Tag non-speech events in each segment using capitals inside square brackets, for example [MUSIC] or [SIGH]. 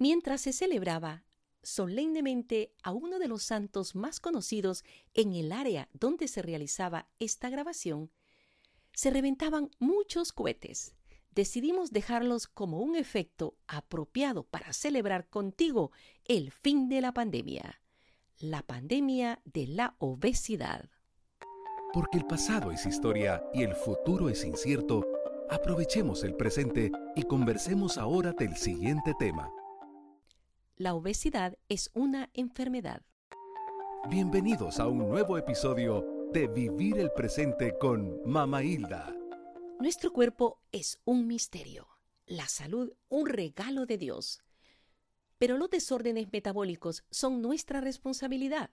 Mientras se celebraba solemnemente a uno de los santos más conocidos en el área donde se realizaba esta grabación, se reventaban muchos cohetes. Decidimos dejarlos como un efecto apropiado para celebrar contigo el fin de la pandemia, la pandemia de la obesidad. Porque el pasado es historia y el futuro es incierto, aprovechemos el presente y conversemos ahora del siguiente tema la obesidad es una enfermedad. Bienvenidos a un nuevo episodio de Vivir el Presente con Mama Hilda. Nuestro cuerpo es un misterio, la salud un regalo de Dios. Pero los desórdenes metabólicos son nuestra responsabilidad.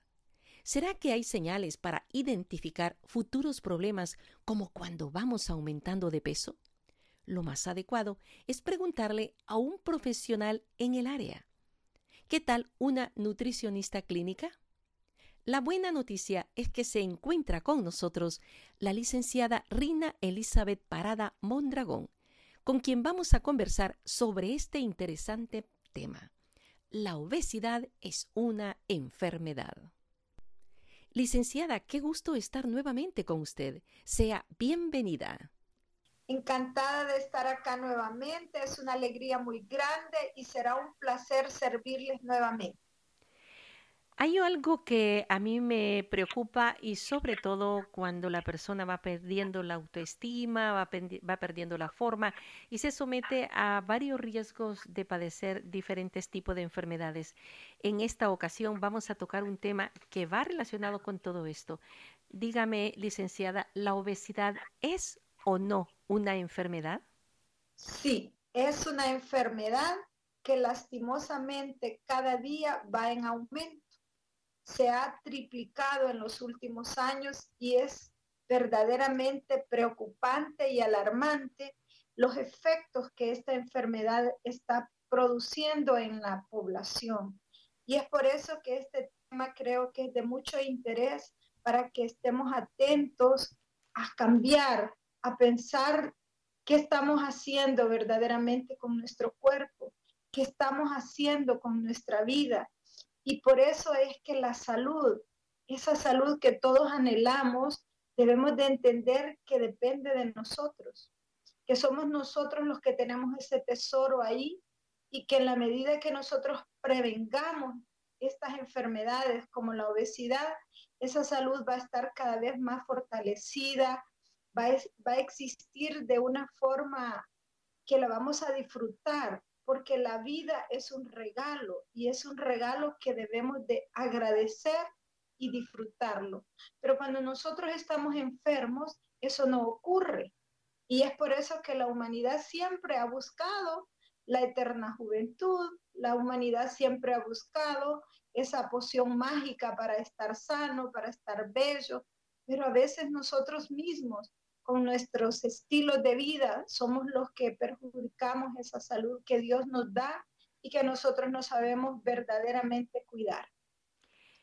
¿Será que hay señales para identificar futuros problemas como cuando vamos aumentando de peso? Lo más adecuado es preguntarle a un profesional en el área. ¿Qué tal una nutricionista clínica? La buena noticia es que se encuentra con nosotros la licenciada Rina Elizabeth Parada Mondragón, con quien vamos a conversar sobre este interesante tema. La obesidad es una enfermedad. Licenciada, qué gusto estar nuevamente con usted. Sea bienvenida. Encantada de estar acá nuevamente, es una alegría muy grande y será un placer servirles nuevamente. Hay algo que a mí me preocupa y sobre todo cuando la persona va perdiendo la autoestima, va, va, perdiendo la forma y se somete a varios riesgos de padecer diferentes tipos de enfermedades. En esta ocasión vamos a tocar un tema que va relacionado con todo esto. Dígame, licenciada, ¿la obesidad es o no una enfermedad? Sí, es una enfermedad que lastimosamente cada día va en aumento. Se ha triplicado en los últimos años y es verdaderamente preocupante y alarmante los efectos que esta enfermedad está produciendo en la población. Y es por eso que este tema creo que es de mucho interés para que estemos atentos a cambiar a pensar qué estamos haciendo verdaderamente con nuestro cuerpo, qué estamos haciendo con nuestra vida. Y por eso es que la salud, esa salud que todos anhelamos, debemos de entender que depende de nosotros, que somos nosotros los que tenemos ese tesoro ahí y que en la medida que nosotros prevengamos estas enfermedades como la obesidad, esa salud va a estar cada vez más fortalecida, va a, existir de una forma que la vamos a disfrutar, porque la vida es un regalo y es un regalo que debemos de agradecer y disfrutarlo. Pero cuando nosotros estamos enfermos, eso no ocurre. Y es por eso que la humanidad siempre ha buscado la eterna juventud, la humanidad siempre ha buscado esa poción mágica para estar sano, para estar bello, pero a veces nosotros mismos con nuestros estilos de vida, somos los que perjudicamos esa salud que Dios nos da y que nosotros no sabemos verdaderamente cuidar.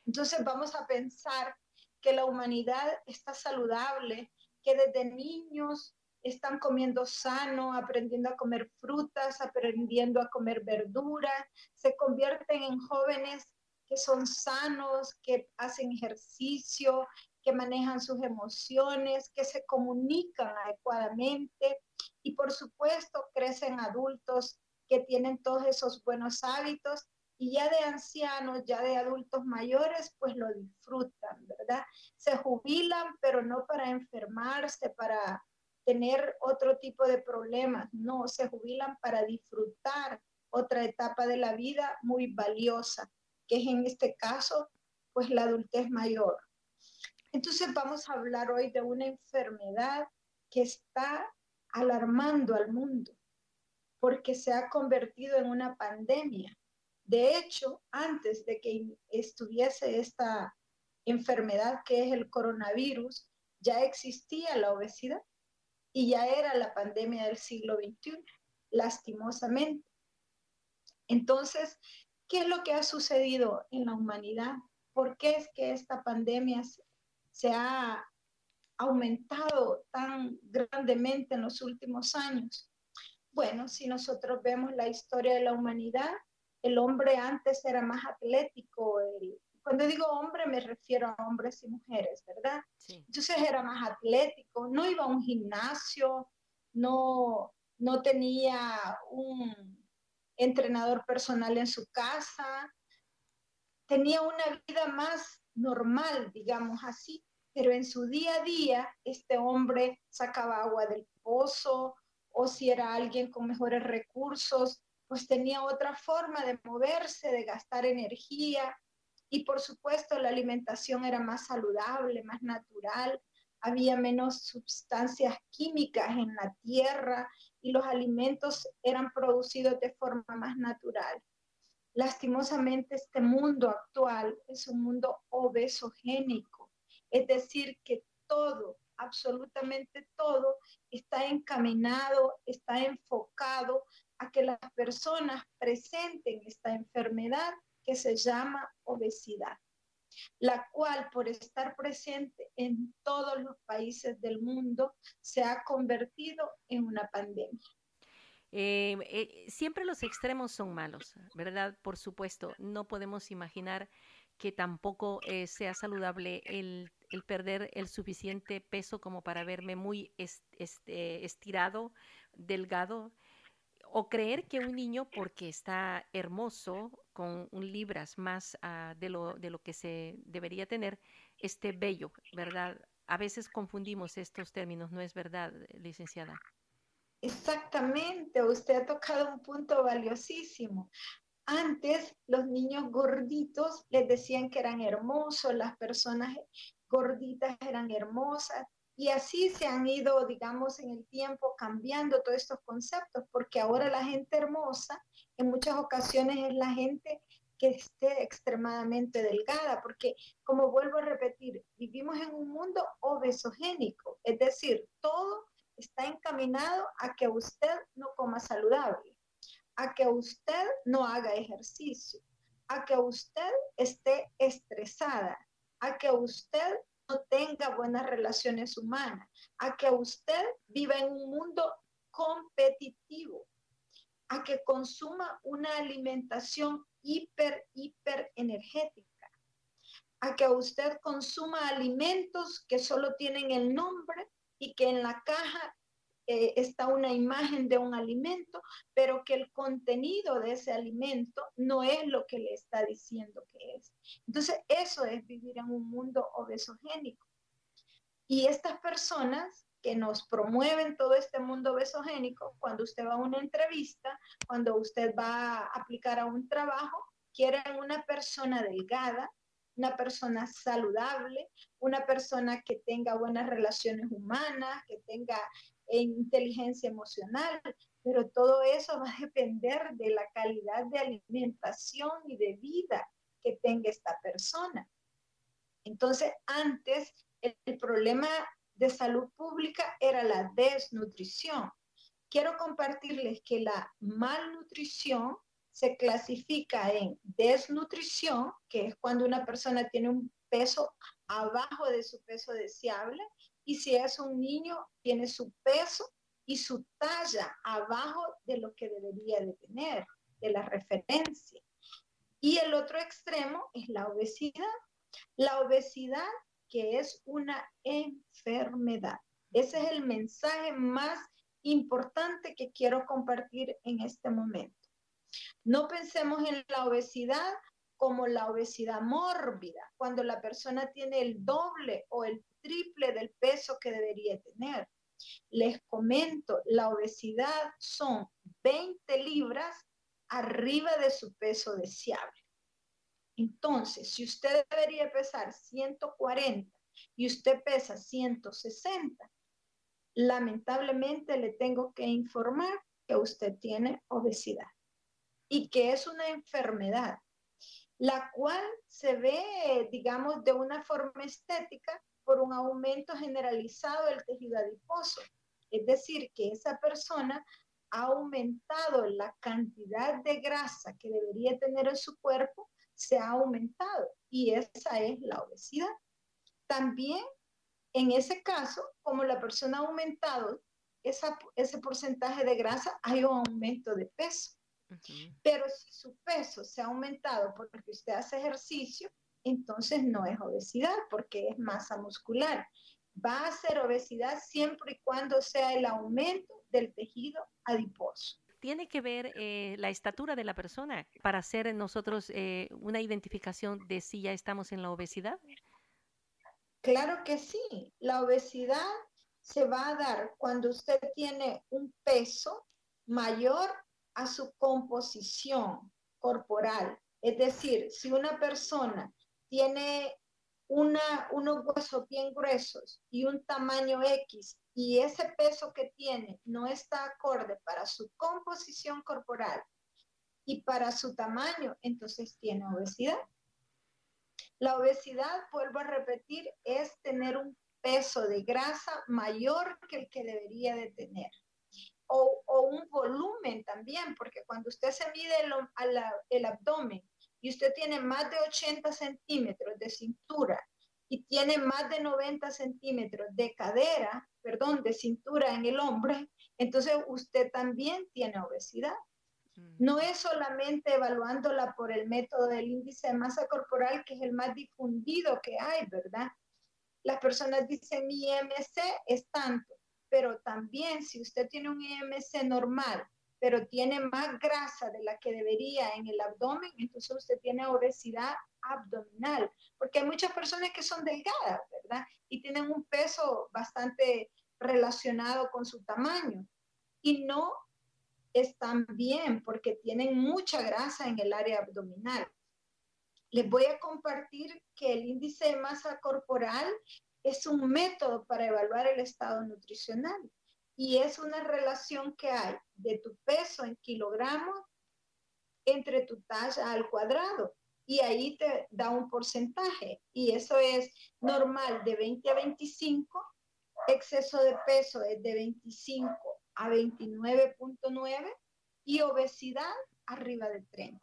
Entonces vamos a pensar que la humanidad está saludable, que desde niños están comiendo sano, aprendiendo a comer frutas, aprendiendo a comer verduras, se convierten en jóvenes que son sanos, que hacen ejercicio, que manejan sus emociones, que se comunican adecuadamente y por supuesto crecen adultos que tienen todos esos buenos hábitos y ya de ancianos, ya de adultos mayores, pues lo disfrutan, ¿verdad? Se jubilan, pero no para enfermarse, para tener otro tipo de problemas, no, se jubilan para disfrutar otra etapa de la vida muy valiosa, que es en este caso, pues la adultez mayor. Entonces vamos a hablar hoy de una enfermedad que está alarmando al mundo porque se ha convertido en una pandemia. De hecho, antes de que estuviese esta enfermedad que es el coronavirus, ya existía la obesidad y ya era la pandemia del siglo XXI, lastimosamente. Entonces, ¿qué es lo que ha sucedido en la humanidad? ¿Por qué es que esta pandemia se ha aumentado tan grandemente en los últimos años? Bueno, si nosotros vemos la historia de la humanidad, el hombre antes era más atlético. cuando digo hombre me refiero a hombres y mujeres, ¿verdad? Entonces era más atlético, no iba a un gimnasio, no, no tenía un entrenador personal en su casa, tenía una vida más normal, digamos así, pero en su día a día este hombre sacaba agua del pozo o si era alguien con mejores recursos, pues tenía otra forma de moverse, de gastar energía y por supuesto la alimentación era más saludable, más natural, había menos sustancias químicas en la tierra y los alimentos eran producidos de forma más natural. Lastimosamente este mundo actual es un mundo obesogénico, es decir, que todo, absolutamente todo, está encaminado, está enfocado a que las personas presenten esta enfermedad que se llama obesidad, la cual por estar presente en todos los países del mundo se ha convertido en una pandemia. Eh, eh, siempre los extremos son malos, ¿verdad? Por supuesto, no podemos imaginar que tampoco eh, sea saludable el, perder el suficiente peso como para verme muy este, estirado, delgado, o creer que un niño, porque está hermoso, con un libras más ah, de, lo, de lo que se debería tener, esté bello, ¿verdad? A veces confundimos estos términos, ¿no es verdad, licenciada? Exactamente, usted ha tocado un punto valiosísimo. Antes los niños gorditos les decían que eran hermosos, las personas gorditas eran hermosas y así se han ido, digamos, en el tiempo cambiando todos estos conceptos, porque ahora la gente hermosa en muchas ocasiones es la gente que esté extremadamente delgada, porque como vuelvo a repetir, vivimos en un mundo obesogénico, es decir, todo está encaminado a que usted no coma saludable, a que usted no haga ejercicio, a que usted esté estresada, a que usted no tenga buenas relaciones humanas, a que usted viva en un mundo competitivo, a que consuma una alimentación hiper, hiper energética, a que usted consuma alimentos que solo tienen el nombre y que en la caja eh, está una imagen de un alimento, pero que el contenido de ese alimento no es lo que le está diciendo que es. Entonces, eso es vivir en un mundo obesogénico. Y estas personas que nos promueven todo este mundo obesogénico, cuando usted va a una entrevista, cuando usted va a aplicar a un trabajo, quieren una persona delgada, una persona saludable, una persona que tenga buenas relaciones humanas, que tenga eh, inteligencia emocional, pero todo eso va a depender de la calidad de alimentación y de vida que tenga esta persona. Entonces, antes el, problema de salud pública era la desnutrición. Quiero compartirles que la malnutrición se clasifica en desnutrición, que es cuando una persona tiene un peso abajo de su peso deseable, y si es un niño, tiene su peso y su talla abajo de lo que debería de tener, de la referencia. Y el otro extremo es la obesidad. La obesidad que es una enfermedad. Ese es el mensaje más importante que quiero compartir en este momento. No pensemos en la obesidad como la obesidad mórbida, cuando la persona tiene el doble o el triple del peso que debería tener. Les comento, la obesidad son 20 libras arriba de su peso deseable. Entonces, si usted debería pesar 140 y usted pesa 160, lamentablemente le tengo que informar que usted tiene obesidad y que es una enfermedad, la cual se ve, digamos, de una forma estética por un aumento generalizado del tejido adiposo. Es decir, que esa persona ha aumentado la cantidad de grasa que debería tener en su cuerpo, se ha aumentado y esa es la obesidad. También en ese caso, como la persona ha aumentado ese porcentaje de grasa, hay un aumento de peso. Pero si su peso se ha aumentado porque usted hace ejercicio, entonces no es obesidad porque es masa muscular. Va a ser obesidad siempre y cuando sea el aumento del tejido adiposo. ¿Tiene que ver eh, la estatura de la persona para hacer nosotros eh, una identificación de si ya estamos en la obesidad? Claro que sí. La obesidad se va a dar cuando usted tiene un peso mayor a su composición corporal. Es decir, si una persona tiene una, unos huesos bien gruesos y un tamaño X y ese peso que tiene no está acorde para su composición corporal y para su tamaño, entonces tiene obesidad. La obesidad, vuelvo a repetir, es tener un peso de grasa mayor que el que debería de tener. O, un volumen también, porque cuando usted se mide el, el abdomen y usted tiene más de 80 centímetros de cintura y tiene más de 90 centímetros de cadera, perdón, de cintura en el hombre, entonces usted también tiene obesidad. Mm. No es solamente evaluándola por el método del índice de masa corporal, que es el más difundido que hay, ¿verdad? Las personas dicen mi IMC es tanto, pero también si usted tiene un IMC normal, pero tiene más grasa de la que debería en el abdomen, entonces usted tiene obesidad abdominal, porque hay muchas personas que son delgadas, ¿verdad? Y tienen un peso bastante relacionado con su tamaño y no están bien porque tienen mucha grasa en el área abdominal. Les voy a compartir que el índice de masa corporal es un método para evaluar el estado nutricional y es una relación que hay de tu peso en kilogramos entre tu talla al cuadrado y ahí te da un porcentaje y eso es normal de 20 a 25, exceso de peso es de 25 a 29.9 y obesidad arriba de 30.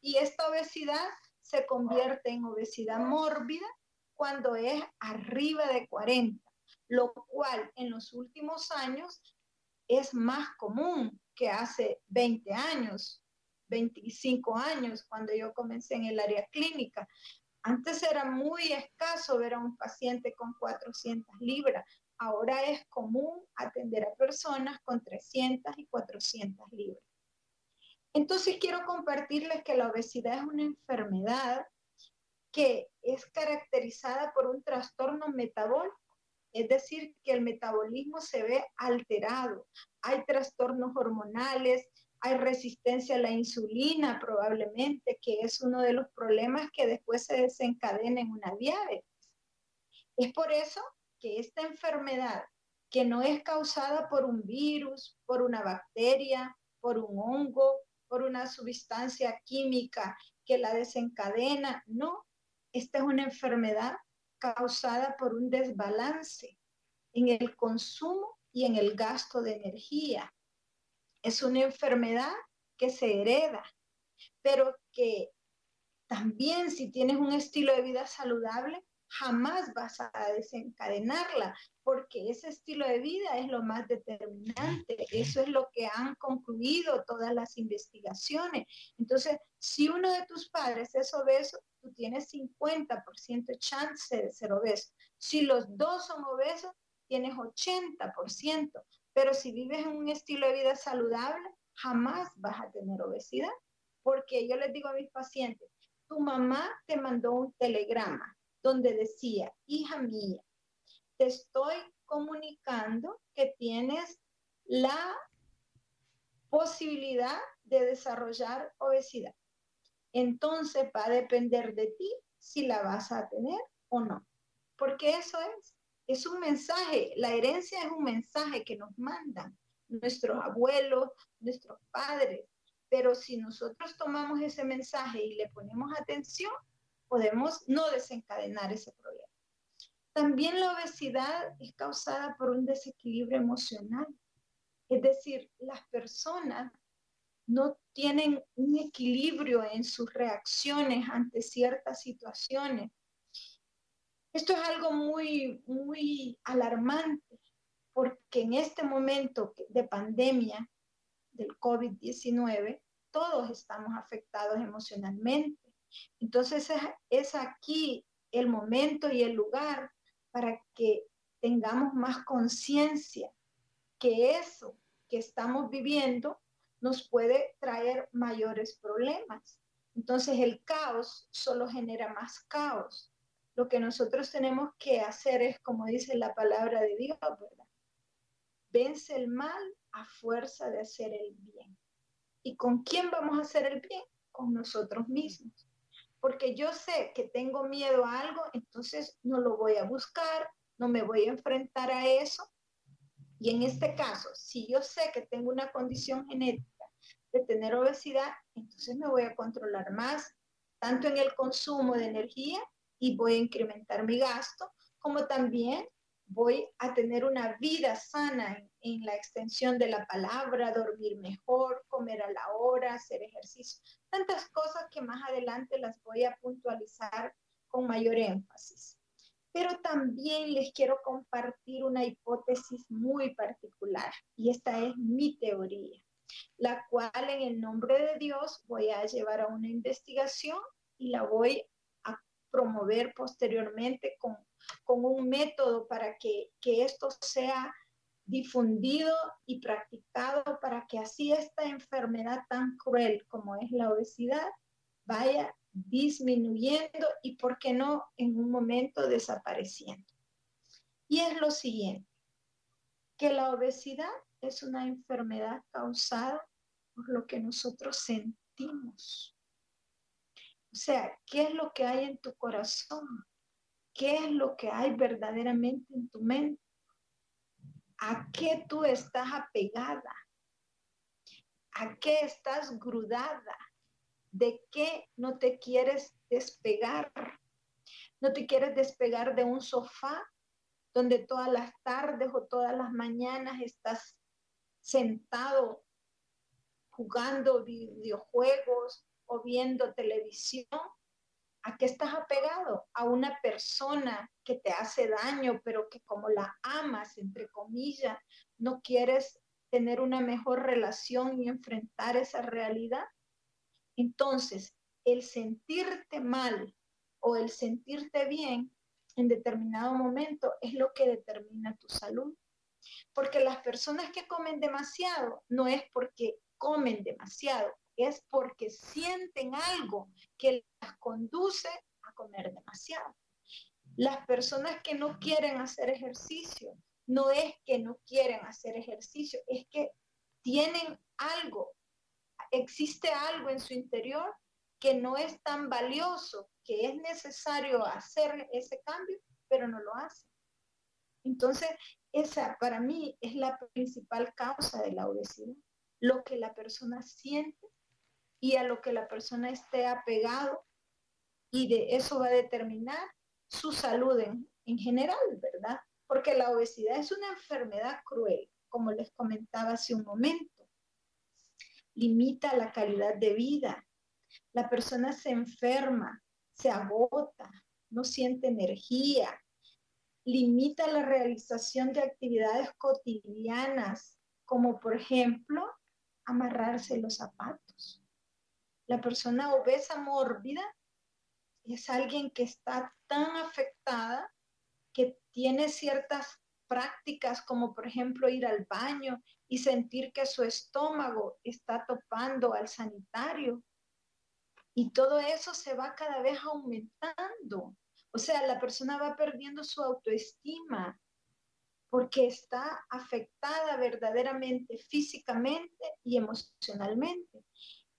Y esta obesidad se convierte en obesidad mórbida cuando es arriba de 40, lo cual en los últimos años es más común que hace 20 años, 25 años, cuando yo comencé en el área clínica. Antes era muy escaso ver a un paciente con 400 libras. Ahora es común atender a personas con 300 y 400 libras. Entonces quiero compartirles que la obesidad es una enfermedad que es caracterizada por un trastorno metabólico, es decir, que el metabolismo se ve alterado. Hay trastornos hormonales, hay resistencia a la insulina probablemente, que es uno de los problemas que después se desencadena en una diabetes. Es por eso que esta enfermedad, que no es causada por un virus, por una bacteria, por un hongo, por una sustancia química que la desencadena, no, esta es una enfermedad causada por un desbalance en el consumo y en el gasto de energía es una enfermedad que se hereda, pero que también si tienes un estilo de vida saludable, jamás vas a desencadenarla, porque ese estilo de vida es lo más determinante. Eso es lo que han concluido todas las investigaciones. Entonces, si uno de tus padres es obeso, tú tienes 50% de chance de ser obeso. Si los dos son obesos, tienes 80%. Pero si vives en un estilo de vida saludable, jamás vas a tener obesidad. Porque yo les digo a mis pacientes, tu mamá te mandó un telegrama donde decía, hija mía, te estoy comunicando que tienes la posibilidad de desarrollar obesidad. Entonces va a depender de ti si la vas a tener o no. Porque eso es es un mensaje, la herencia es un mensaje que nos mandan nuestros abuelos, nuestros padres. Pero si nosotros tomamos ese mensaje y le ponemos atención, podemos no desencadenar ese problema. También la obesidad es causada por un desequilibrio emocional. Es decir, las personas no tienen un equilibrio en sus reacciones ante ciertas situaciones esto es algo muy, muy alarmante, porque en este momento de pandemia del COVID-19, todos estamos afectados emocionalmente. Entonces es, aquí el momento y el lugar para que tengamos más conciencia que eso que estamos viviendo nos puede traer mayores problemas. Entonces el caos solo genera más caos. Lo que nosotros tenemos que hacer es, como dice la palabra de Dios, ¿verdad? Vence el mal a fuerza de hacer el bien. ¿Y con quién vamos a hacer el bien? Con nosotros mismos. Porque yo sé que tengo miedo a algo, entonces no lo voy a buscar, no me voy a enfrentar a eso. Y en este caso, si yo sé que tengo una condición genética de tener obesidad, entonces me voy a controlar más, tanto en el consumo de energía y voy a incrementar mi gasto, como también voy a tener una vida sana en, la extensión de la palabra, dormir mejor, comer a la hora, hacer ejercicio, tantas cosas que más adelante las voy a puntualizar con mayor énfasis. Pero también les quiero compartir una hipótesis muy particular y esta es mi teoría, la cual en el nombre de Dios voy a llevar a una investigación y la voy a promover posteriormente con con un método para que, esto sea difundido y practicado para que así esta enfermedad tan cruel como es la obesidad vaya disminuyendo y, por qué no, en un momento desapareciendo. Y es lo siguiente, que la obesidad es una enfermedad causada por lo que nosotros sentimos. O sea, ¿qué es lo que hay en tu corazón? qué es lo que hay verdaderamente en tu mente, a qué tú estás apegada, a qué estás grudada, de qué no te quieres despegar. No te quieres despegar de un sofá donde todas las tardes o todas las mañanas estás sentado jugando videojuegos o viendo televisión ¿A qué estás apegado? A una persona que te hace daño, pero que como la amas, entre comillas, no quieres tener una mejor relación y enfrentar esa realidad. Entonces, el sentirte mal o el sentirte bien en determinado momento es lo que determina tu salud. Porque las personas que comen demasiado no es porque comen demasiado, es porque sienten algo que las conduce a comer demasiado. Las personas que no quieren hacer ejercicio, no es que no quieren hacer ejercicio, es que tienen algo, existe algo en su interior que no es tan valioso, que es necesario hacer ese cambio, pero no lo hacen. Entonces, esa para mí es la principal causa de la obesidad, lo que la persona siente y a lo que la persona esté apegado y de eso va a determinar su salud en, en general, ¿verdad? Porque la obesidad es una enfermedad cruel, como les comentaba hace un momento. Limita la calidad de vida. La persona se enferma, se agota, no siente energía, limita la realización de actividades cotidianas, como por ejemplo amarrarse los zapatos. La persona obesa mórbida es alguien que está tan afectada que tiene ciertas prácticas como por ejemplo ir al baño y sentir que su estómago está topando al sanitario. Y todo eso se va cada vez aumentando. O sea, la persona va perdiendo su autoestima porque está afectada verdaderamente físicamente y emocionalmente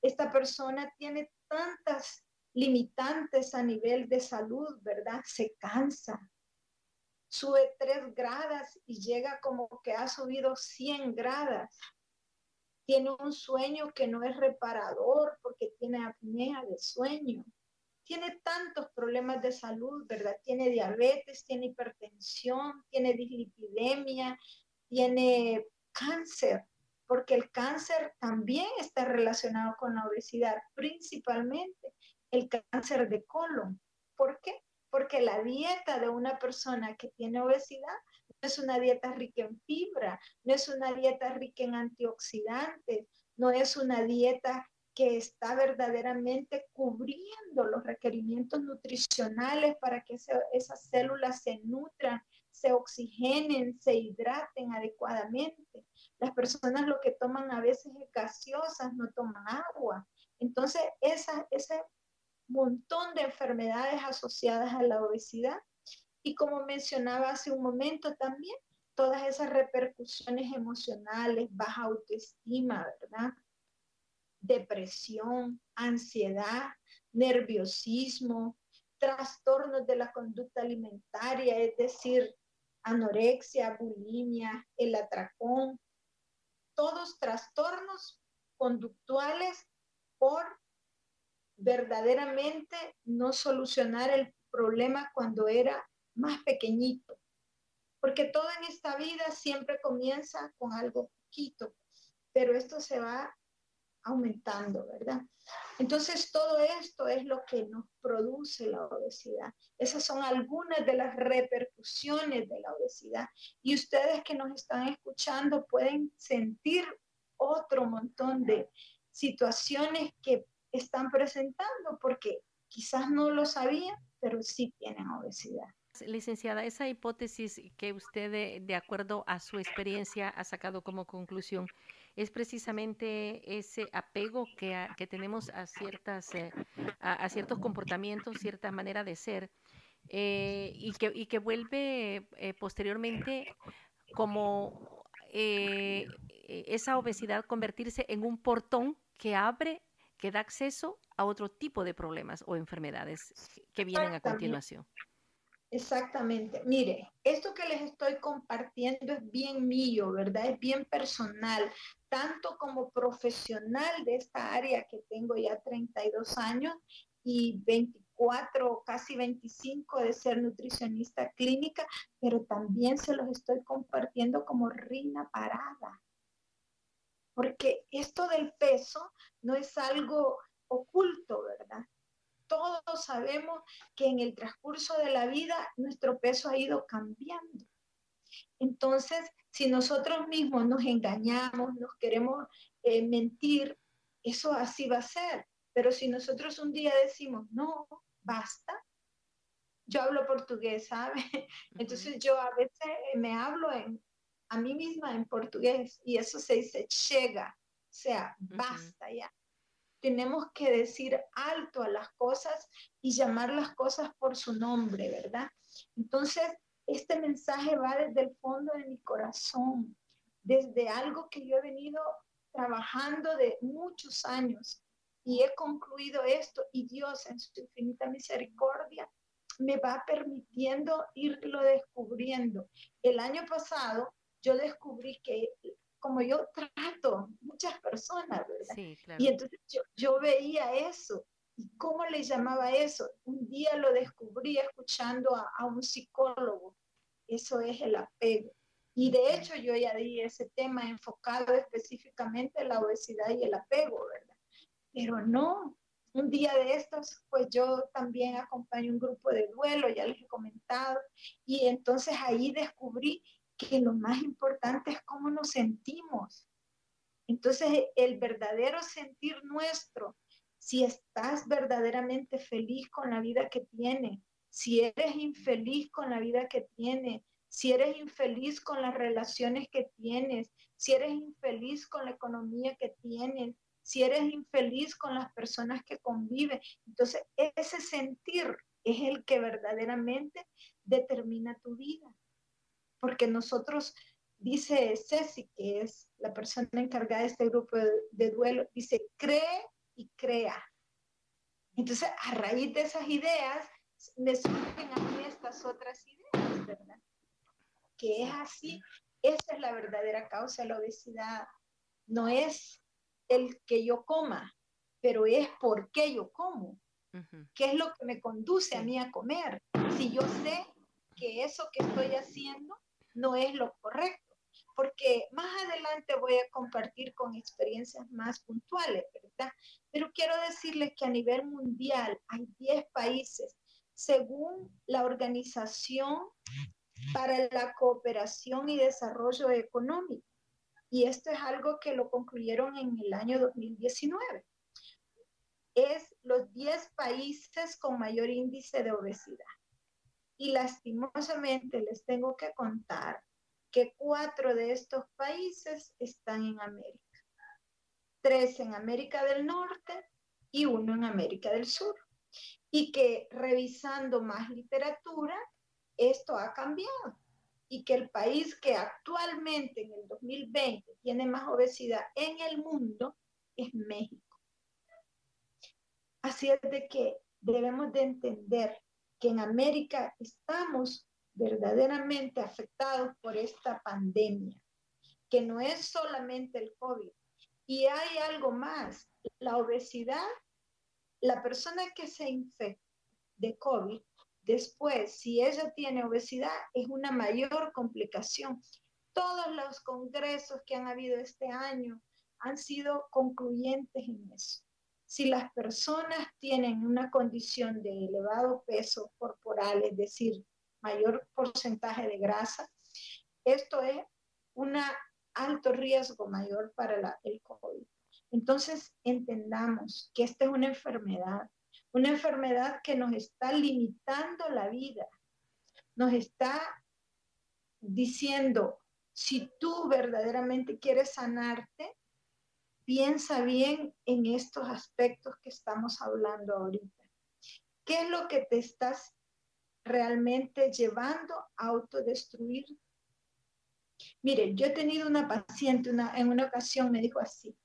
esta persona tiene tantas limitantes a nivel de salud, ¿verdad? Se cansa. Sube tres gradas y llega como que ha subido 100 gradas. Tiene un sueño que no es reparador porque tiene apnea de sueño. Tiene tantos problemas de salud, ¿verdad? Tiene diabetes, tiene hipertensión, tiene dislipidemia, tiene cáncer porque el cáncer también está relacionado con la obesidad, principalmente el cáncer de colon. ¿Por qué? Porque la dieta de una persona que tiene obesidad no es una dieta rica en fibra, no es una dieta rica en antioxidantes, no es una dieta que está verdaderamente cubriendo los requerimientos nutricionales para que esas células se nutran, se oxigenen, se hidraten adecuadamente. Las personas lo que toman a veces es gaseosas, no toman agua. Entonces, esa, ese montón de enfermedades asociadas a la obesidad y como mencionaba hace un momento también, todas esas repercusiones emocionales, baja autoestima, ¿verdad? Depresión, ansiedad, nerviosismo, trastornos de la conducta alimentaria, es decir, anorexia, bulimia, el atracón, todos trastornos conductuales por verdaderamente no solucionar el problema cuando era más pequeñito. Porque todo en esta vida siempre comienza con algo poquito, pero esto se va aumentando, ¿verdad? Entonces todo esto es lo que nos produce la obesidad. Esas son algunas de las repercusiones de la obesidad. Y ustedes que nos están escuchando pueden sentir otro montón de situaciones que están presentando porque quizás no lo sabían, pero sí tienen obesidad. Licenciada, esa hipótesis que usted, de, acuerdo a su experiencia, ha sacado como conclusión, es precisamente ese apego que, que tenemos a, ciertas, eh, a, ciertos comportamientos, cierta manera de ser, eh, y, que, y que vuelve eh, posteriormente como esa obesidad convertirse en un portón que abre, que da acceso a otro tipo de problemas o enfermedades que vienen a continuación. Exactamente. Mire, esto que les estoy compartiendo es bien mío, ¿verdad? Es bien personal, tanto como profesional de esta área que tengo ya 32 años y 24, casi 25 de ser nutricionista clínica, pero también se los estoy compartiendo como reina parada. Porque esto del peso no es algo oculto, ¿verdad? todos sabemos que en el transcurso de la vida nuestro peso ha ido cambiando. Entonces, si nosotros mismos nos engañamos, nos queremos eh, mentir, eso así va a ser. Pero si nosotros un día decimos, no, basta, yo hablo portugués, ¿sabe? [LAUGHS] Entonces yo a veces me hablo en, a mí misma en portugués y eso se dice llega, o sea, basta ya tenemos que decir alto a las cosas y llamar las cosas por su nombre, ¿verdad? Entonces, este mensaje va desde el fondo de mi corazón, desde algo que yo he venido trabajando de muchos años y he concluido esto y Dios en su infinita misericordia me va permitiendo irlo descubriendo. El año pasado yo descubrí que como yo trato muchas personas, ¿verdad? Sí, claro. Y entonces yo, veía eso. ¿Y cómo le llamaba eso? Un día lo descubrí escuchando a, un psicólogo. Eso es el apego. Y de hecho yo ya di ese tema enfocado específicamente en la obesidad y el apego, ¿verdad? Pero no, un día de estos, pues yo también acompaño un grupo de duelo, ya les he comentado, y entonces ahí descubrí que lo más importante es cómo nos sentimos. Entonces, el verdadero sentir nuestro, si estás verdaderamente feliz con la vida que tienes, si eres infeliz con la vida que tienes, si eres infeliz con las relaciones que tienes, si eres infeliz con la economía que tienes, si eres infeliz con las personas que conviven. Entonces, ese sentir es el que verdaderamente determina tu vida porque nosotros, dice Ceci, que es la persona encargada de este grupo de, duelo, dice, cree y crea. Entonces, a raíz de esas ideas, me surgen a mí estas otras ideas, ¿verdad? Que es así, esa es la verdadera causa de la obesidad. No es el que yo coma, pero es por qué yo como. ¿Qué es lo que me conduce a mí a comer? Si yo sé que eso que estoy haciendo no es lo correcto, porque más adelante voy a compartir con experiencias más puntuales, ¿verdad? Pero quiero decirles que a nivel mundial hay 10 países, según la Organización para la Cooperación y Desarrollo Económico. Y esto es algo que lo concluyeron en el año 2019. es los 10 países con mayor índice de obesidad. Y lastimosamente les tengo que contar que cuatro de estos países están en América. Tres en América del Norte y uno en América del Sur. Y que revisando más literatura, esto ha cambiado. Y que el país que actualmente en el 2020 tiene más obesidad en el mundo es México. Así es de que debemos de entender que en América estamos verdaderamente afectados por esta pandemia, que no es solamente el COVID. Y hay algo más, la obesidad, la persona que se infecta de COVID, después, si ella tiene obesidad, es una mayor complicación. Todos los congresos que han habido este año han sido concluyentes en eso. Si las personas tienen una condición de elevado peso corporal, es decir, mayor porcentaje de grasa, esto es un alto riesgo mayor para el COVID. Entonces, entendamos que esta es una enfermedad, una enfermedad que nos está limitando la vida, nos está diciendo, si tú verdaderamente quieres sanarte, piensa bien en estos aspectos que estamos hablando ahorita. ¿Qué es lo que te estás realmente llevando a autodestruir? Mire, yo he tenido una paciente en una ocasión me dijo así,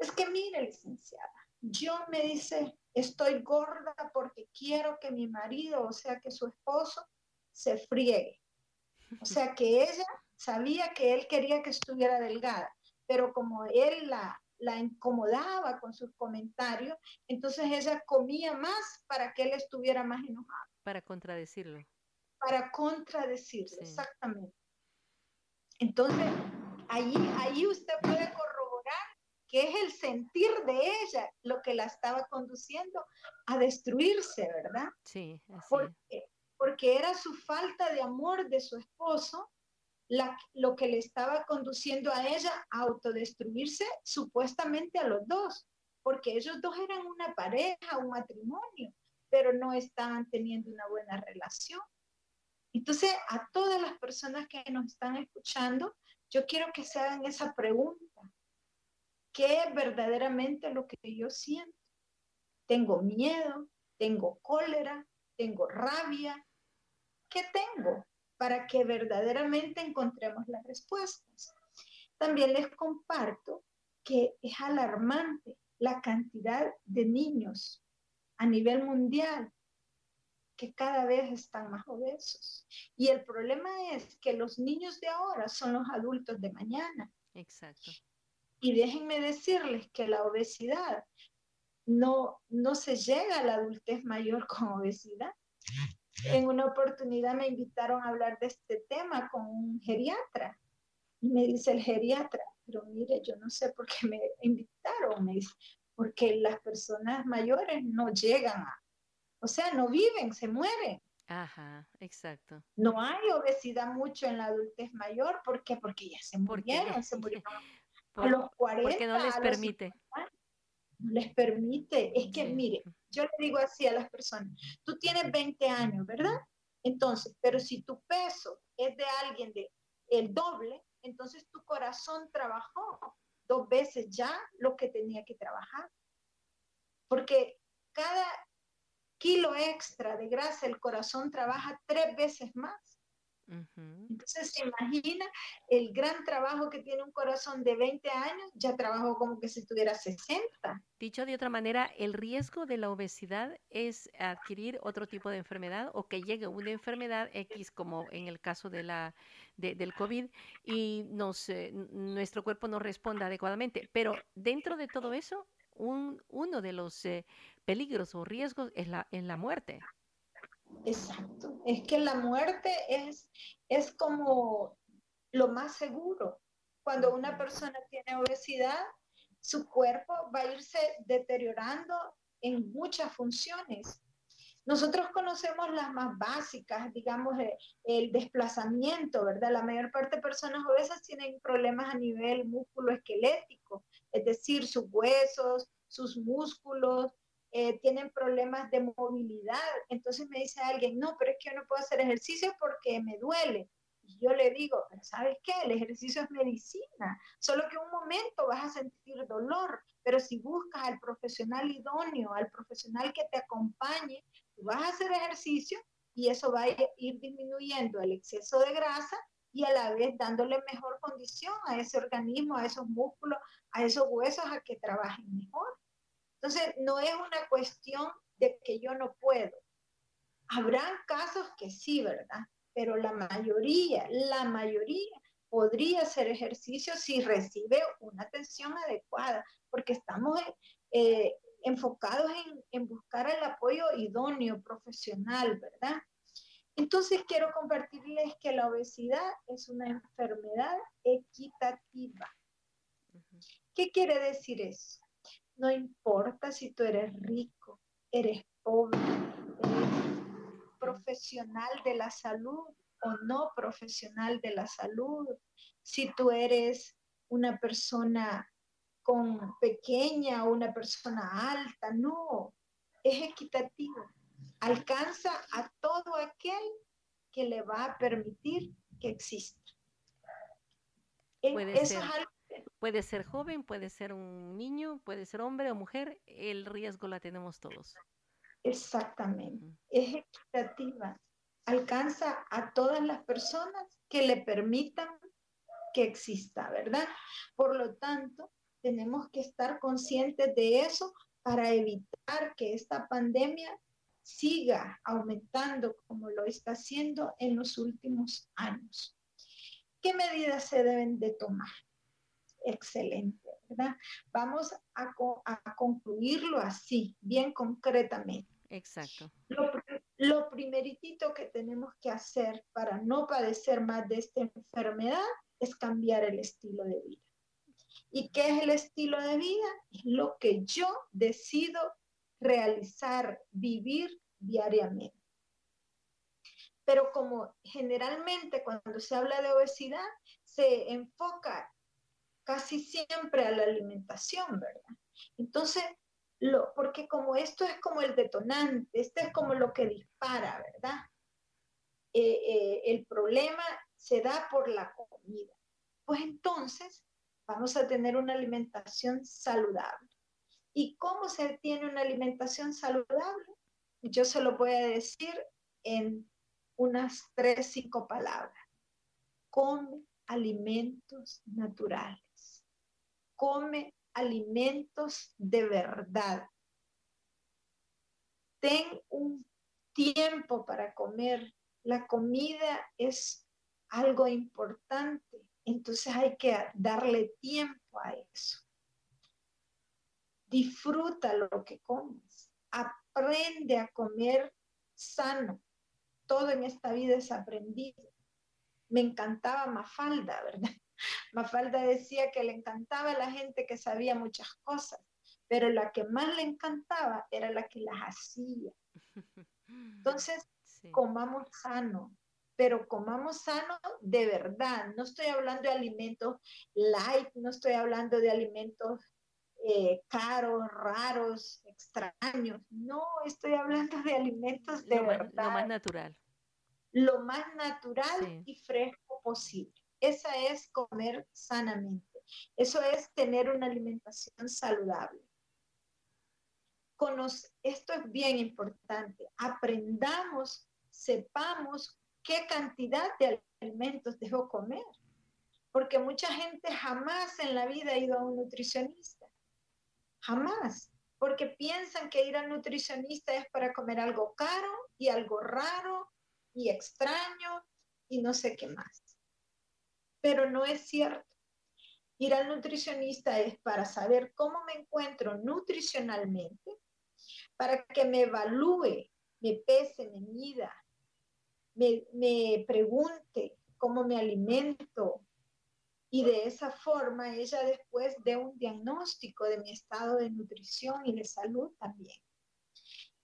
es que mire, licenciada, yo me dice, estoy gorda porque quiero que mi marido, o sea, que su esposo, se friegue. O sea, que ella sabía que él quería que estuviera delgada pero como él la, la incomodaba con sus comentarios, entonces ella comía más para que él estuviera más enojado. Para contradecirlo. Para contradecirlo, exactamente. Entonces, ahí, ahí usted puede corroborar que es el sentir de ella lo que la estaba conduciendo a destruirse, ¿verdad? Sí, así. Porque, porque era su falta de amor de su esposo lo que le estaba conduciendo a ella a autodestruirse supuestamente a los dos, porque ellos dos eran una pareja, un matrimonio, pero no estaban teniendo una buena relación. Entonces, a todas las personas que nos están escuchando, yo quiero que se hagan esa pregunta. ¿Qué es verdaderamente lo que yo siento? ¿Tengo miedo? ¿Tengo cólera? ¿Tengo rabia? ¿Qué tengo? Para que verdaderamente encontremos las respuestas. También les comparto que es alarmante la cantidad de niños a nivel mundial que cada vez están más obesos. Y el problema es que los niños de ahora son los adultos de mañana. Exacto. Y déjenme decirles que la obesidad no, no se llega a la adultez mayor con obesidad, en una oportunidad me invitaron a hablar de este tema con un geriatra. Y me dice el geriatra, pero mire, yo no sé por qué me invitaron, me dice, porque las personas mayores no llegan a, o sea, no viven, se mueren. Ajá, exacto. No hay obesidad mucho en la adultez mayor, ¿por qué? Porque ya se murieron, se [LAUGHS] murieron a los 40. Porque no les permite les permite, es que mire, yo le digo así a las personas, tú tienes 20 años, ¿verdad? Entonces, pero si tu peso es de alguien de el doble, entonces tu corazón trabajó dos veces ya lo que tenía que trabajar. Porque cada kilo extra de grasa el corazón trabaja tres veces más. Entonces se imagina el gran trabajo que tiene un corazón de 20 años, ya trabajó como que si tuviera 60. Dicho de otra manera, el riesgo de la obesidad es adquirir otro tipo de enfermedad o que llegue una enfermedad X, como en el caso de la, del COVID, y nos, eh, nuestro cuerpo no responda adecuadamente. Pero dentro de todo eso, un, uno de los eh, peligros o riesgos es la, en la muerte. Exacto. Es que la muerte es, es como lo más seguro. Cuando una persona tiene obesidad, su cuerpo va a irse deteriorando en muchas funciones. Nosotros conocemos las más básicas, digamos, eh, el desplazamiento, ¿verdad? La mayor parte de personas obesas tienen problemas a nivel músculo esquelético, es decir, sus huesos, sus músculos, eh, tienen problemas de movilidad. Entonces me dice alguien, no, pero es que yo no puedo hacer ejercicio porque me duele. Y yo le digo, ¿sabes qué? El ejercicio es medicina, solo que un momento vas a sentir dolor, pero si buscas al profesional idóneo, al profesional que te acompañe, vas a hacer ejercicio y eso va a ir disminuyendo el exceso de grasa y a la vez dándole mejor condición a ese organismo, a esos músculos, a esos huesos a que trabajen mejor. Entonces, no es una cuestión de que yo no puedo. Habrán casos que sí, ¿verdad? Pero la mayoría, la mayoría podría hacer ejercicio si recibe una atención adecuada, porque estamos eh, enfocados en, en buscar el apoyo idóneo, profesional, ¿verdad? Entonces quiero compartirles que la obesidad es una enfermedad equitativa. ¿Qué quiere decir eso? No importa si tú eres rico, eres pobre, eres profesional de la salud o no profesional de la salud, si tú eres una persona con pequeña o una persona alta, no, es equitativo alcanza a todo aquel que le va a permitir que exista. E, puede, ser, puede ser joven, puede ser un niño, puede ser hombre o mujer, el riesgo la tenemos todos. Exactamente, es equitativa, alcanza a todas las personas que le permitan que exista, ¿verdad? Por lo tanto, tenemos que estar conscientes de eso para evitar que esta pandemia siga aumentando como lo está haciendo en los últimos años. ¿Qué medidas se deben de tomar? Excelente, ¿verdad? Vamos a, concluirlo así, bien concretamente. Exacto. Lo, lo primeritito que tenemos que hacer para no padecer más de esta enfermedad es cambiar el estilo de vida. ¿Y qué es el estilo de vida? Es lo que yo decido realizar, vivir diariamente. Pero como generalmente cuando se habla de obesidad, se enfoca casi siempre a la alimentación, ¿verdad? Entonces, porque como esto es como el detonante, esto es como lo que dispara, ¿verdad? Eh, eh, el problema se da por la comida. Pues entonces vamos a tener una alimentación saludable. ¿Y cómo se tiene una alimentación saludable? Yo se lo voy a decir en unas tres, cinco palabras. Come alimentos naturales. Come alimentos de verdad. Ten un tiempo para comer. La comida es algo importante, entonces hay que darle tiempo a eso disfruta lo que comes, aprende a comer sano. Todo en esta vida es aprendido. Me encantaba Mafalda, ¿verdad? Mafalda decía que le encantaba la gente que sabía muchas cosas, pero la que más le encantaba era la que las hacía. Entonces, [LAUGHS] comamos sano, pero comamos sano de verdad. No estoy hablando de alimentos light, no estoy hablando de alimentos eh, caros, raros, extraños. No, estoy hablando de alimentos de verdad. lo más natural. Lo más natural y fresco posible. Esa es comer sanamente. Eso es tener una alimentación saludable. esto es bien importante. Aprendamos, sepamos qué cantidad de alimentos debo comer. Porque mucha gente jamás en la vida ha ido a un nutricionista Jamás, porque piensan que ir al nutricionista es para comer algo caro y algo raro y extraño y no sé qué más. Pero no es cierto. Ir al nutricionista es para saber cómo me encuentro nutricionalmente, para que me evalúe, me pese, me mida, me, me pregunte cómo me alimento, y de esa forma ella después de un diagnóstico de mi estado de nutrición y de salud también.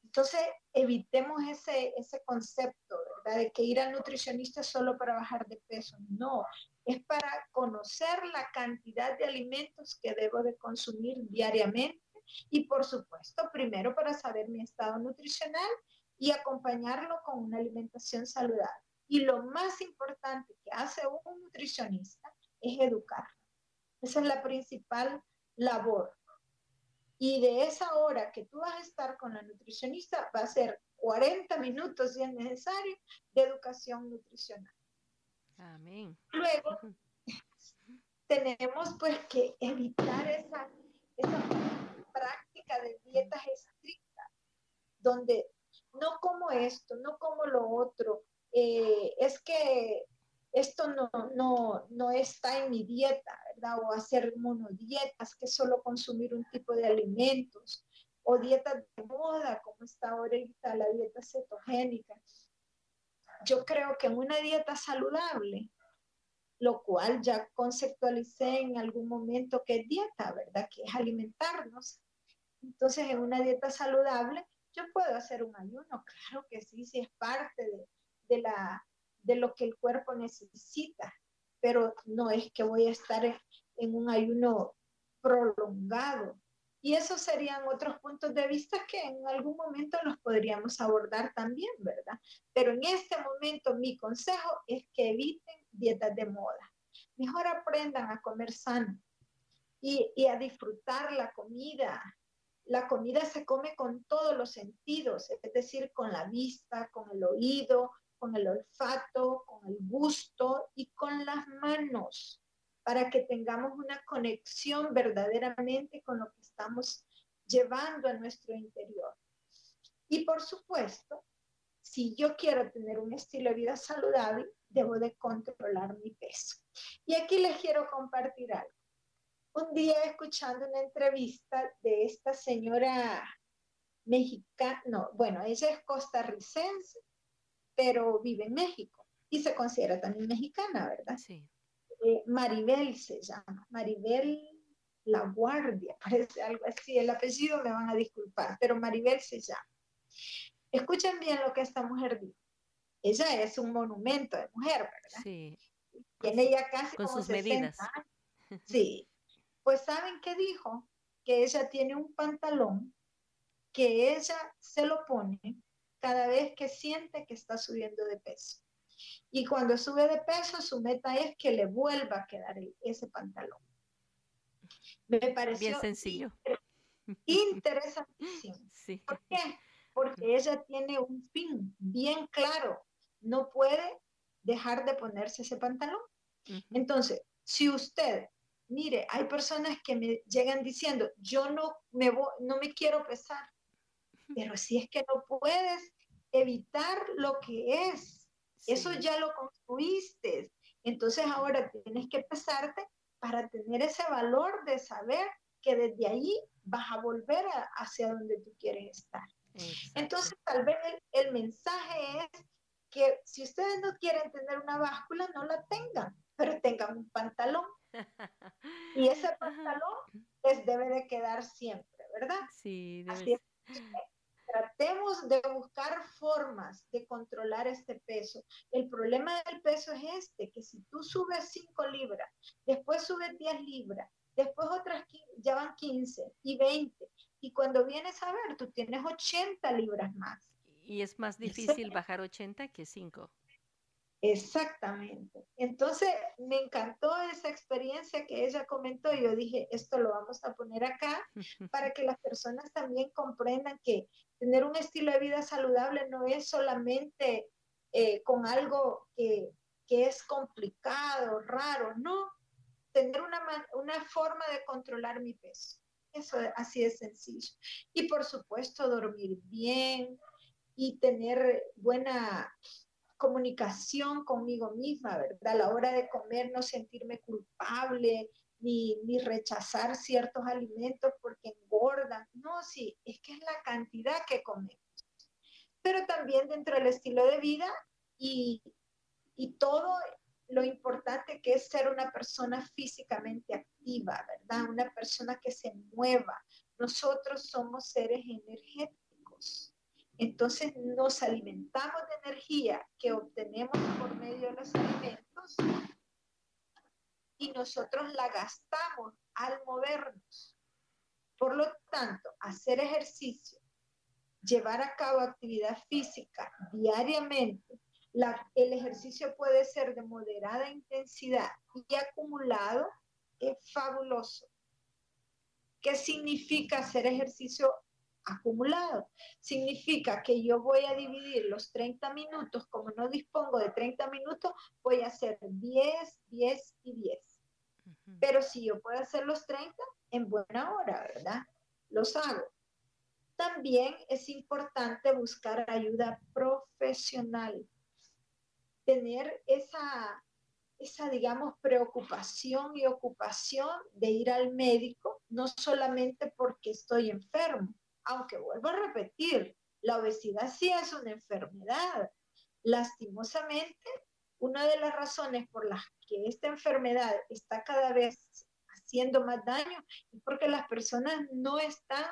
Entonces, evitemos ese, ese concepto, ¿verdad? De que ir al nutricionista es solo para bajar de peso. No, es para conocer la cantidad de alimentos que debo de consumir diariamente Y por supuesto, primero para saber mi estado nutricional y acompañarlo con una alimentación saludable. Y lo más importante que hace un nutricionista es educar. Esa es la principal labor. Y de esa hora que tú vas a estar con la nutricionista, va a ser 40 minutos, si es necesario, de educación nutricional. Luego, tenemos pues que evitar esa, esa práctica de dietas estrictas, donde no como esto, no como lo otro, eh, es que esto no, no, no está en mi dieta. O hacer monodietas, que solo consumir un tipo de alimentos, o dietas de moda, como está ahorita la dieta cetogénica. Yo creo que en una dieta saludable, lo cual ya conceptualicé en algún momento que es dieta, ¿verdad? Que es alimentarnos. Entonces, en una dieta saludable, yo puedo hacer un ayuno, claro que sí, sí es parte de, de, la, de lo que el cuerpo necesita, pero no es que voy a estar en, un ayuno prolongado. Y esos serían otros puntos de vista que en algún momento los podríamos abordar también, ¿verdad? Pero en este momento mi consejo es que eviten dietas de moda. Mejor aprendan a comer sano y, a disfrutar la comida, la comida se come con todos los sentidos, es decir, con la vista, con el oído, con el olfato, con el gusto y con las manos, para que tengamos una conexión verdaderamente con lo que estamos llevando a nuestro interior. Y por supuesto, si yo quiero tener un estilo de vida saludable, debo de controlar mi peso. Y aquí les quiero compartir algo. Un día escuchando una entrevista de esta señora mexicana, no, bueno, ella es costarricense, pero vive en México y se considera también mexicana, ¿verdad? Sí. Eh, Maribel se llama, Maribel La Guardia, [LAUGHS] parece algo así, el apellido me van a disculpar, pero Maribel se llama. Escuchen bien lo que esta mujer dijo. Ella es un monumento de mujer, ¿verdad? Sí. Tiene ya casi con como sus 60 medidas. años. Sí. Pues ¿saben qué dijo? Que ella tiene un pantalón que ella se lo pone cada vez que siente que está subiendo de peso. Y cuando sube de peso, su meta es que le vuelva a quedar ese pantalón. Me pareció Bien sencillo. interesantísimo. [LAUGHS] Sí. ¿Por qué? Porque ella tiene un fin bien claro. No puede dejar de ponerse ese pantalón. Entonces, si usted, mire, hay personas que me llegan diciendo, yo no me, no me quiero pesar, pero si es que no puedes evitar lo que es, eso ya lo construiste. Entonces ahora tienes que pesarte para tener ese valor de saber que desde ahí vas a volver a- hacia donde tú quieres estar. Exacto. Entonces, tal vez el, el mensaje es que si ustedes no quieren tener una báscula, no la tengan, pero tengan un pantalón. [LAUGHS] Y ese pantalón les debe de quedar siempre, ¿verdad? Sí, debe Así es. Tratemos de buscar formas de controlar este peso. El problema del peso es este, que si tú subes 5 libras, después subes 10 libras, después otras ya van 15 y 20, y cuando vienes a ver, tú tienes 80 libras más. Y es más ¿En difícil bajar 80 que 5. Exactamente. Entonces, me encantó esa experiencia que ella comentó. y Yo dije, esto lo vamos a poner acá [LAUGHS] para que las personas también comprendan que tener un estilo de vida saludable no es solamente eh, con algo que, que es complicado, raro, no. Tener una, una forma de controlar mi peso. Eso es- así de sencillo. Y por supuesto, dormir bien y tener buena comunicación conmigo misma, ¿verdad? A la hora de comer no sentirme culpable ni, ni rechazar ciertos alimentos porque engordan. No, sí, es que es la cantidad que comemos. Pero también dentro del estilo de vida y, y todo lo importante que es ser una persona físicamente activa, ¿verdad? Una persona que se mueva. Nosotros somos seres energéticos. Entonces nos alimentamos de energía que obtenemos por medio de los alimentos y nosotros la gastamos al movernos. Por lo tanto, hacer ejercicio, llevar a cabo actividad física diariamente, el ejercicio puede ser de moderada intensidad y acumulado, es fabuloso. ¿Qué significa hacer ejercicio acumulado? Significa que yo voy a dividir los 30 minutos, como no dispongo de 30 minutos, voy a hacer 10, 10 y 10. Pero si yo puedo hacer los 30, en buena hora, ¿verdad? Los hago. También es importante buscar ayuda profesional. Tener esa, esa, digamos, preocupación y ocupación de ir al médico, no solamente porque estoy enfermo, aunque vuelvo a repetir, la obesidad sí es una enfermedad. Lastimosamente, una de las razones por las que esta enfermedad está cada vez haciendo más daño es porque las personas no están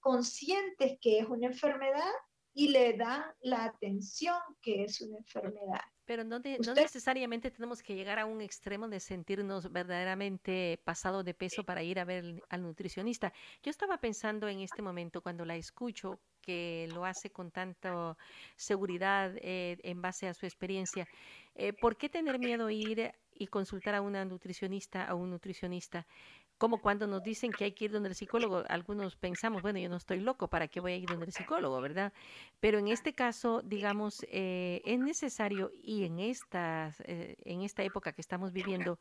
conscientes que es una enfermedad y le dan la atención que es una enfermedad. Pero no, no, necesariamente tenemos que llegar a un extremo de sentirnos verdaderamente pasado de peso para ir a ver al nutricionista. Yo estaba pensando en este momento cuando la escucho, que lo hace con tanta seguridad eh, en base a su experiencia. Eh, ¿Por qué tener miedo a ir y consultar a una nutricionista, a un nutricionista? Como cuando nos dicen que hay que ir donde el psicólogo, algunos pensamos, bueno, yo no estoy loco, ¿para qué voy a ir donde el psicólogo, verdad? Pero en este caso, digamos, eh, es necesario y en, estas, eh, en esta época que estamos viviendo,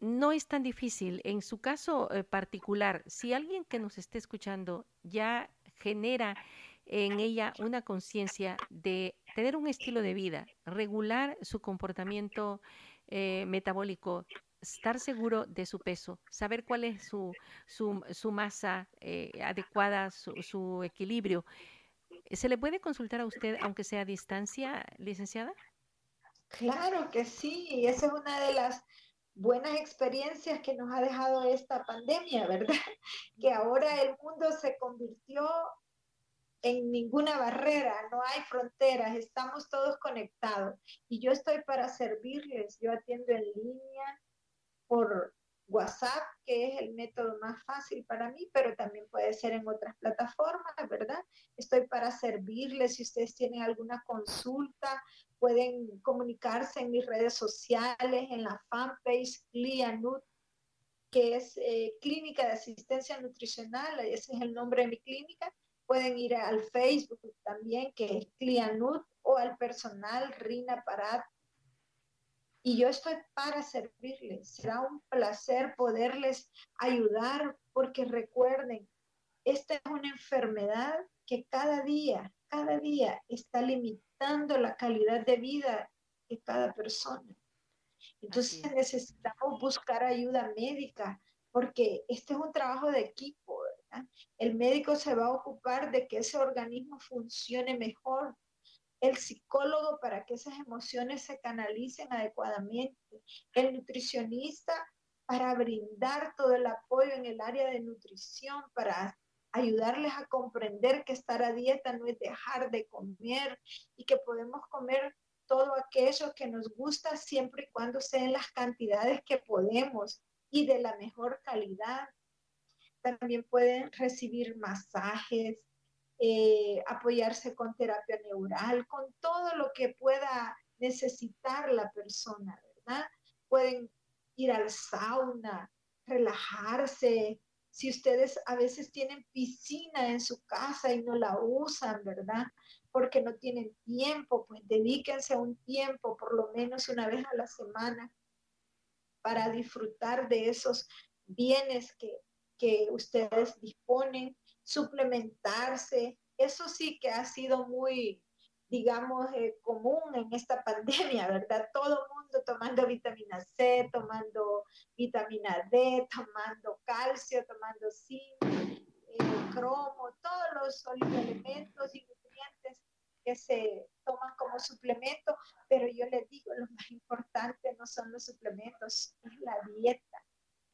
no es tan difícil. En su caso eh, particular, si alguien que nos esté escuchando ya genera en ella una conciencia de tener un estilo de vida, regular su comportamiento metabólico, estar seguro de su peso, saber cuál es su, su, masa eh, adecuada, su, equilibrio. ¿Se le puede consultar a usted, aunque sea a distancia, licenciada? Claro que sí, y esa es una de las buenas experiencias que nos ha dejado esta pandemia, ¿verdad? [LAUGHS] Que ahora el mundo se convirtió en ninguna barrera, no hay fronteras, estamos todos conectados. Y yo estoy para servirles, yo atiendo en línea, por WhatsApp, que es el método más fácil para mí, pero también puede ser en otras plataformas, ¿verdad? Estoy para servirles. Si ustedes tienen alguna consulta, pueden comunicarse en mis redes sociales, en la fanpage CliaNut, que es eh, Clínica de Asistencia Nutricional, ese es el nombre de mi clínica. Pueden ir al Facebook también, que es CliaNut, o al personal Rina Parat y yo estoy para servirles. Será un placer poderles ayudar porque recuerden, esta es una enfermedad que cada día, cada día está limitando la calidad de vida de cada persona. Entonces necesitamos buscar ayuda médica porque este es un trabajo de equipo. El médico se va a ocupar de que ese organismo funcione mejor, el psicólogo para que esas emociones se canalicen adecuadamente, el nutricionista para brindar todo el apoyo en el área de nutrición, para ayudarles a comprender que estar a dieta no es dejar de comer y que podemos comer todo aquello que nos gusta siempre y cuando sean las cantidades que podemos y de la mejor calidad. También pueden recibir masajes, eh, apoyarse con terapia neural, con todo lo que pueda necesitar la persona, ¿verdad? Pueden ir al sauna, relajarse. Si ustedes a veces tienen piscina en su casa y no la usan, ¿verdad? Porque no tienen tiempo, pues dedíquense un tiempo, por lo menos una vez a la semana, para disfrutar de esos bienes que, que ustedes disponen suplementarse. Eso sí que ha sido muy, digamos, eh, común en esta [LAUGHS] pandemia, ¿verdad? Todo el mundo tomando vitamina C, tomando vitamina D, tomando calcio, tomando zinc, eh, cromo, todos los elementos y nutrientes que se toman como suplemento, pero yo les digo, lo más importante no son los suplementos, es la dieta.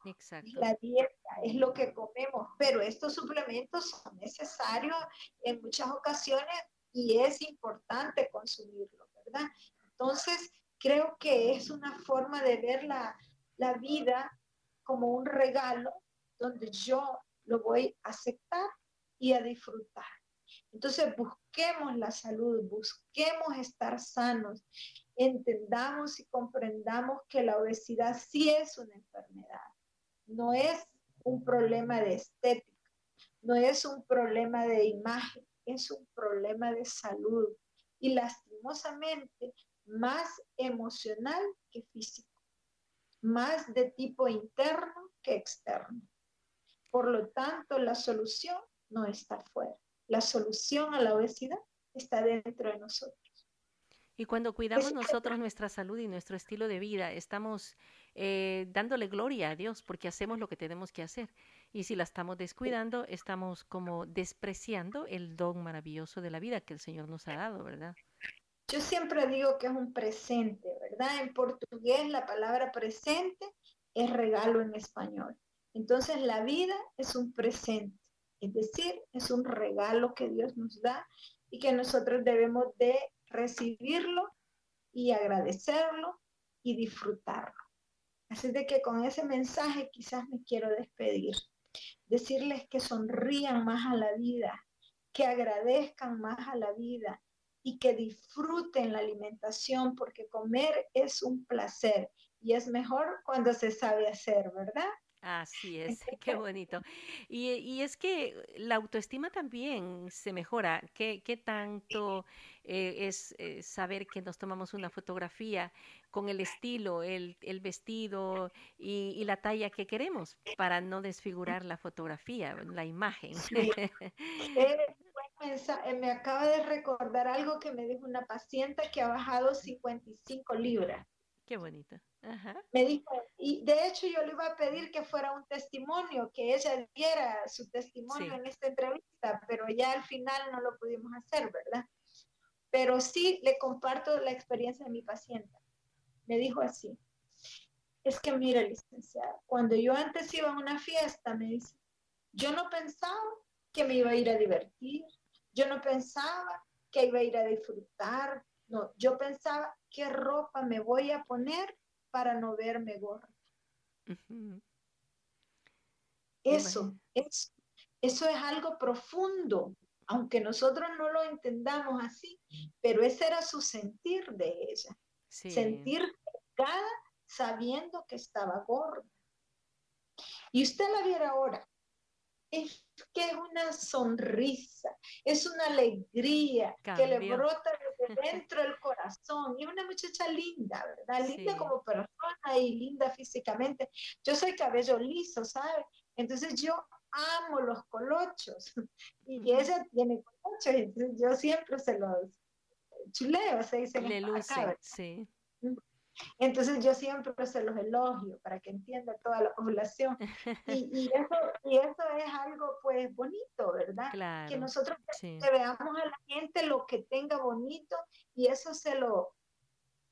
Exacto. La dieta es lo que comemos, pero estos suplementos son necesarios en muchas ocasiones y es importante consumirlos, ¿verdad? Entonces, creo que es una forma de ver la, la vida como un regalo donde yo lo voy a aceptar y a disfrutar. Entonces busquemos la salud, busquemos estar sanos, entendamos y comprendamos que la obesidad sí es una enfermedad, no es un problema de estética, no es un problema de imagen, es un problema de salud y lastimosamente más emocional que físico, más de tipo interno que externo. Por lo tanto, la solución no está fuera. La solución a la obesidad está dentro de nosotros. Y cuando cuidamos nosotros nuestra salud y nuestro estilo de vida, estamos eh, dándole gloria a Dios porque hacemos lo que tenemos que hacer. Y si la estamos descuidando, estamos como despreciando el don maravilloso de la vida que el Señor nos ha dado, ¿verdad? Yo siempre digo que es un presente, ¿verdad? En portugués la palabra presente es regalo en español. Entonces la vida es un presente, es decir, es un regalo que Dios nos da y que nosotros debemos de recibirlo y agradecerlo y disfrutarlo. Así de que con ese mensaje quizás me quiero despedir. Decirles que sonrían más a la vida, que agradezcan más a la vida y que disfruten la alimentación porque comer es un placer y es mejor cuando se sabe hacer, ¿verdad? Así [LAUGHS] es, qué bonito. Y, es que la autoestima también se mejora. ¿Qué, qué tanto eh, es eh, saber que nos tomamos una fotografía con el estilo, el, el vestido y, la talla que queremos para no desfigurar la fotografía, la imagen? [LAUGHS] Eh, me acaba de recordar algo que me dijo una paciente que ha bajado 55 libras. Qué bonito. Me dijo, y de hecho yo le iba a pedir que fuera un testimonio, que ella diera su testimonio en esta entrevista, pero ya al final no lo pudimos hacer, ¿verdad? Pero sí le comparto la experiencia de mi paciente. Me dijo así, es que mira, licenciada, cuando yo antes iba a una fiesta, me dice, yo no pensaba que me iba a ir a divertir, yo no pensaba que iba a ir a disfrutar, no, yo pensaba qué ropa me voy a poner para no verme gorda. Eso, eso, eso es algo profundo, aunque nosotros no lo entendamos así, pero ese era su sentir de ella. Sentir cada sabiendo que estaba gorda. Y usted la viera ahora, es que es una sonrisa, es una alegría que le brota desde [LAUGHS] dentro del corazón. Y es una muchacha linda, ¿verdad? Linda como persona y linda físicamente. Yo soy cabello liso, ¿sabe? Entonces yo amo los colochos [LAUGHS] y ella tiene colochos, entonces yo siempre se los chuleo, se dice. Le luce, sí. Entonces yo siempre se los elogio para que entienda toda la [LAUGHS] población. Y, eso, y eso es algo pues bonito, ¿verdad? que nosotros veamos a la gente lo que tenga bonito y eso se lo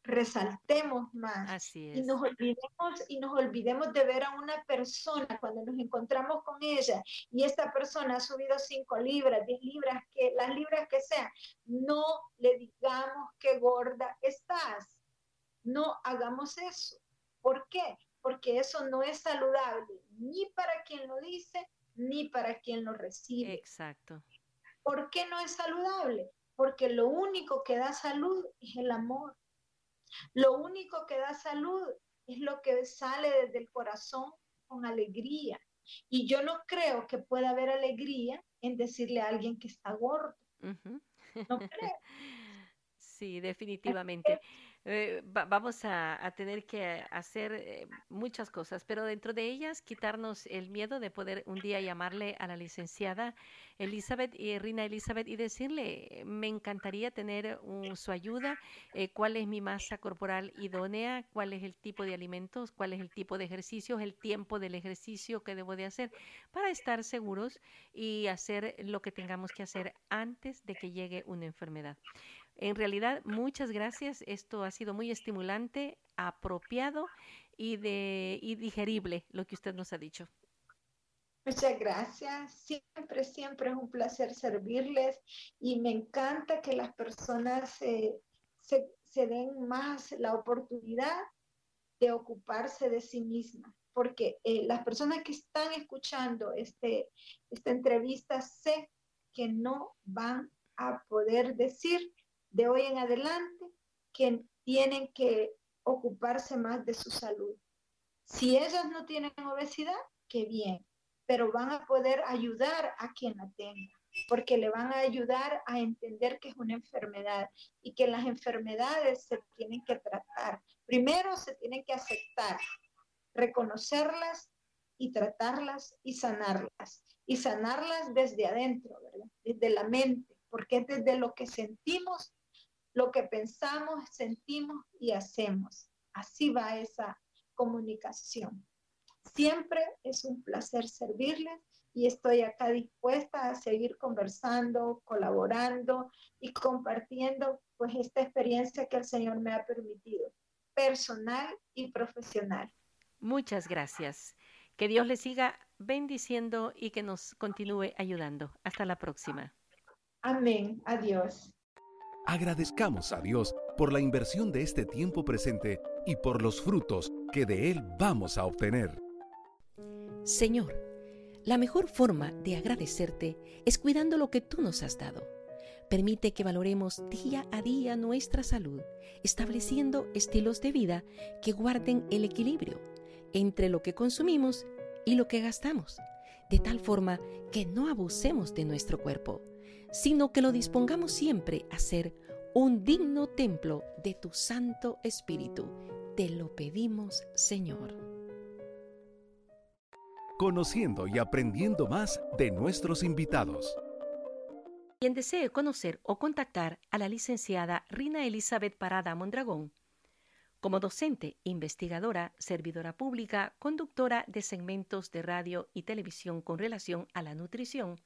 resaltemos más. Así es. Y nos olvidemos y nos olvidemos de ver a una persona cuando nos encontramos con ella y esta persona ha subido 5 libras, 10 libras, que las libras que sean, no le digamos que gorda estás no hagamos eso. ¿Por qué? Porque eso no es saludable ni para quien lo dice ni para quien lo recibe. Exacto. ¿Por qué no es saludable? Porque lo único que da salud es el amor. Lo único que da salud es lo que sale desde el corazón con alegría. Y yo no creo que pueda haber alegría en decirle a alguien que está gordo. No creo. [LAUGHS] Sí, definitivamente. Eh, vamos a, tener que hacer eh, muchas cosas, pero dentro de ellas quitarnos el miedo de poder un día llamarle a la licenciada Elizabeth y Rina Elizabeth y decirle, me encantaría tener su ayuda, eh, cuál es mi masa corporal idónea, cuál es el tipo de alimentos, cuál es el tipo de ejercicios, el tiempo del ejercicio que debo de hacer para estar seguros y hacer lo que tengamos que hacer antes de que llegue una enfermedad. En realidad, muchas gracias. Esto ha sido muy estimulante, apropiado y, digerible lo que usted nos ha dicho. Muchas gracias. Siempre, siempre es un placer servirles y me encanta que las personas se, se den más la oportunidad de ocuparse de sí mismas, porque eh, las personas que están escuchando este, esta entrevista sé que no van a poder decir de hoy en adelante que tienen que ocuparse más de su salud. Si ellas no tienen obesidad, qué bien, pero van a poder ayudar a quien la tenga, porque le van a ayudar a entender que es una enfermedad y que las enfermedades se tienen que tratar. Primero se tienen que aceptar, reconocerlas y tratarlas y sanarlas. Y sanarlas desde adentro, ¿verdad? Desde la mente, porque es desde lo que sentimos, lo que pensamos, sentimos y hacemos. Así va esa comunicación. Siempre es un placer servirles y estoy acá dispuesta a seguir conversando, colaborando y compartiendo pues esta experiencia que el Señor me ha permitido, personal y profesional. Muchas gracias. Que Dios le siga bendiciendo y que nos continúe ayudando. Hasta la próxima. Amén. Adiós. Agradezcamos a Dios por la inversión de este tiempo presente y por los frutos que de Él vamos a obtener. Señor, la mejor forma de agradecerte es cuidando lo que tú nos has dado. Permite que valoremos día a día nuestra salud, estableciendo estilos de vida que guarden el equilibrio entre lo que consumimos y lo que gastamos, de tal forma que no abusemos de nuestro cuerpo, sino que lo dispongamos siempre a ser un digno templo de tu Santo Espíritu. Te lo pedimos, Señor. Conociendo y aprendiendo más de nuestros invitados. Quien desee conocer o contactar a la licenciada Rina Elizabeth Parada Mondragón, como docente, investigadora, servidora pública, conductora de segmentos de radio y televisión con relación a la nutrición,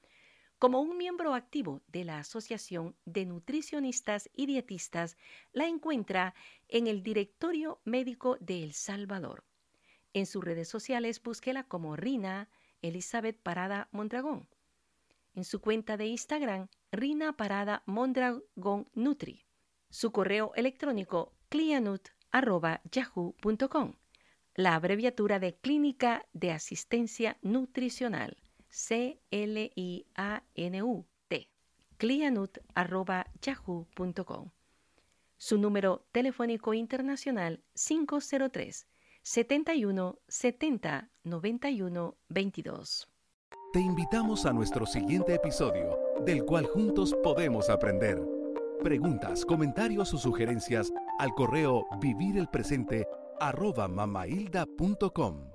como un miembro activo de la Asociación de Nutricionistas y Dietistas, la encuentra en el Directorio Médico de El Salvador. En sus redes sociales búsquela como Rina Elizabeth Parada Mondragón. En su cuenta de Instagram, Rina Parada Mondragón Nutri. Su correo electrónico clianut yahoo.com, la abreviatura de Clínica de Asistencia Nutricional, C-L-I-A-N-U-T, clianut.yahoo.com. Su número telefónico internacional 503 71 70 91 22. Te invitamos a nuestro siguiente episodio, del cual juntos podemos aprender. Preguntas, comentarios o sugerencias al correo vivirelpresente arroba mamailda.com.